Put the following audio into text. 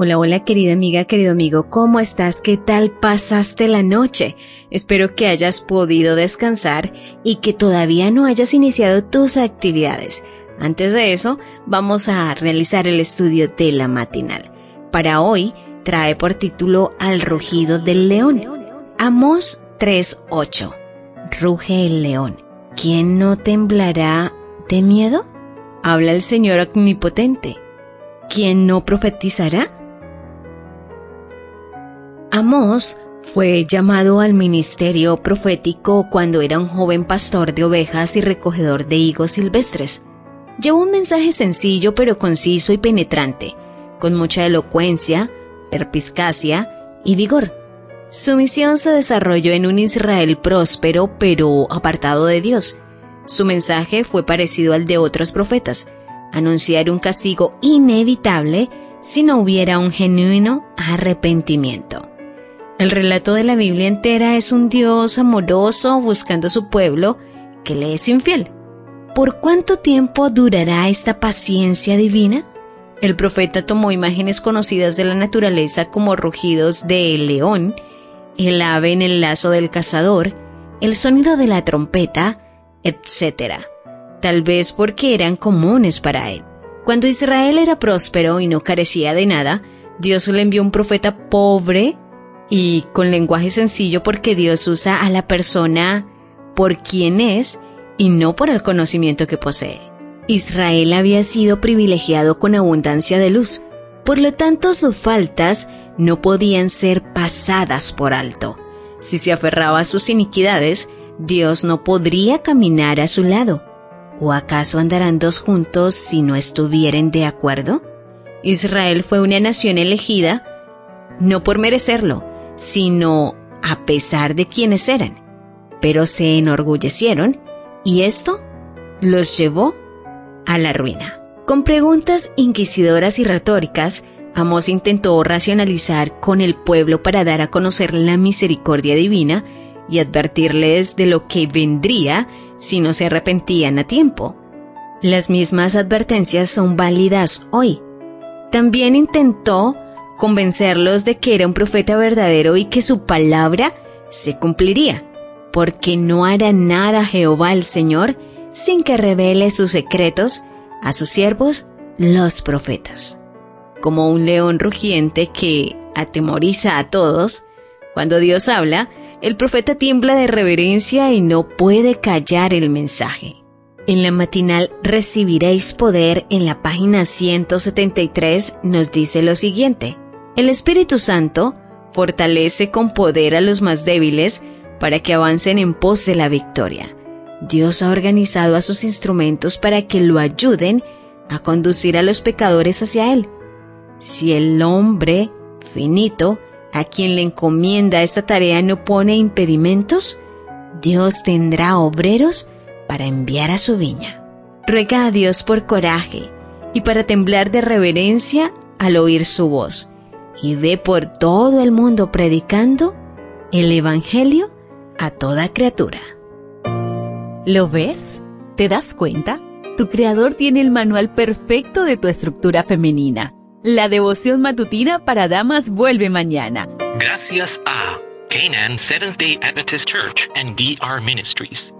Hola, hola querida amiga, querido amigo, ¿cómo estás? ¿Qué tal pasaste la noche? Espero que hayas podido descansar y que todavía no hayas iniciado tus actividades. Antes de eso, vamos a realizar el estudio de la matinal. Para hoy, trae por título Al rugido del león. Amos 3.8. Ruge el león. ¿Quién no temblará de miedo? Habla el Señor omnipotente. ¿Quién no profetizará? Amós fue llamado al ministerio profético cuando era un joven pastor de ovejas y recogedor de higos silvestres. Llevó un mensaje sencillo pero conciso y penetrante, con mucha elocuencia, perpiscacia y vigor. Su misión se desarrolló en un Israel próspero pero apartado de Dios. Su mensaje fue parecido al de otros profetas, anunciar un castigo inevitable si no hubiera un genuino arrepentimiento. El relato de la Biblia entera es un Dios amoroso buscando a su pueblo que le es infiel. ¿Por cuánto tiempo durará esta paciencia divina? El profeta tomó imágenes conocidas de la naturaleza como rugidos del león, el ave en el lazo del cazador, el sonido de la trompeta, etc. Tal vez porque eran comunes para él. Cuando Israel era próspero y no carecía de nada, Dios le envió un profeta pobre y con lenguaje sencillo porque Dios usa a la persona por quien es y no por el conocimiento que posee. Israel había sido privilegiado con abundancia de luz, por lo tanto sus faltas no podían ser pasadas por alto. Si se aferraba a sus iniquidades, Dios no podría caminar a su lado. ¿O acaso andarán dos juntos si no estuvieren de acuerdo? Israel fue una nación elegida no por merecerlo, sino a pesar de quienes eran. Pero se enorgullecieron y esto los llevó a la ruina. Con preguntas inquisidoras y retóricas, Amos intentó racionalizar con el pueblo para dar a conocer la misericordia divina y advertirles de lo que vendría si no se arrepentían a tiempo. Las mismas advertencias son válidas hoy. También intentó convencerlos de que era un profeta verdadero y que su palabra se cumpliría, porque no hará nada Jehová el Señor sin que revele sus secretos a sus siervos los profetas. Como un león rugiente que atemoriza a todos, cuando Dios habla, el profeta tiembla de reverencia y no puede callar el mensaje. En la matinal Recibiréis Poder en la página 173 nos dice lo siguiente. El Espíritu Santo fortalece con poder a los más débiles para que avancen en pos de la victoria. Dios ha organizado a sus instrumentos para que lo ayuden a conducir a los pecadores hacia Él. Si el hombre finito a quien le encomienda esta tarea no pone impedimentos, Dios tendrá obreros para enviar a su viña. Ruega a Dios por coraje y para temblar de reverencia al oír su voz y ve por todo el mundo predicando el Evangelio a toda criatura. ¿Lo ves? ¿Te das cuenta? Tu creador tiene el manual perfecto de tu estructura femenina. La devoción matutina para damas vuelve mañana. Gracias a Canaan Seventh Day Adventist Church and DR Ministries.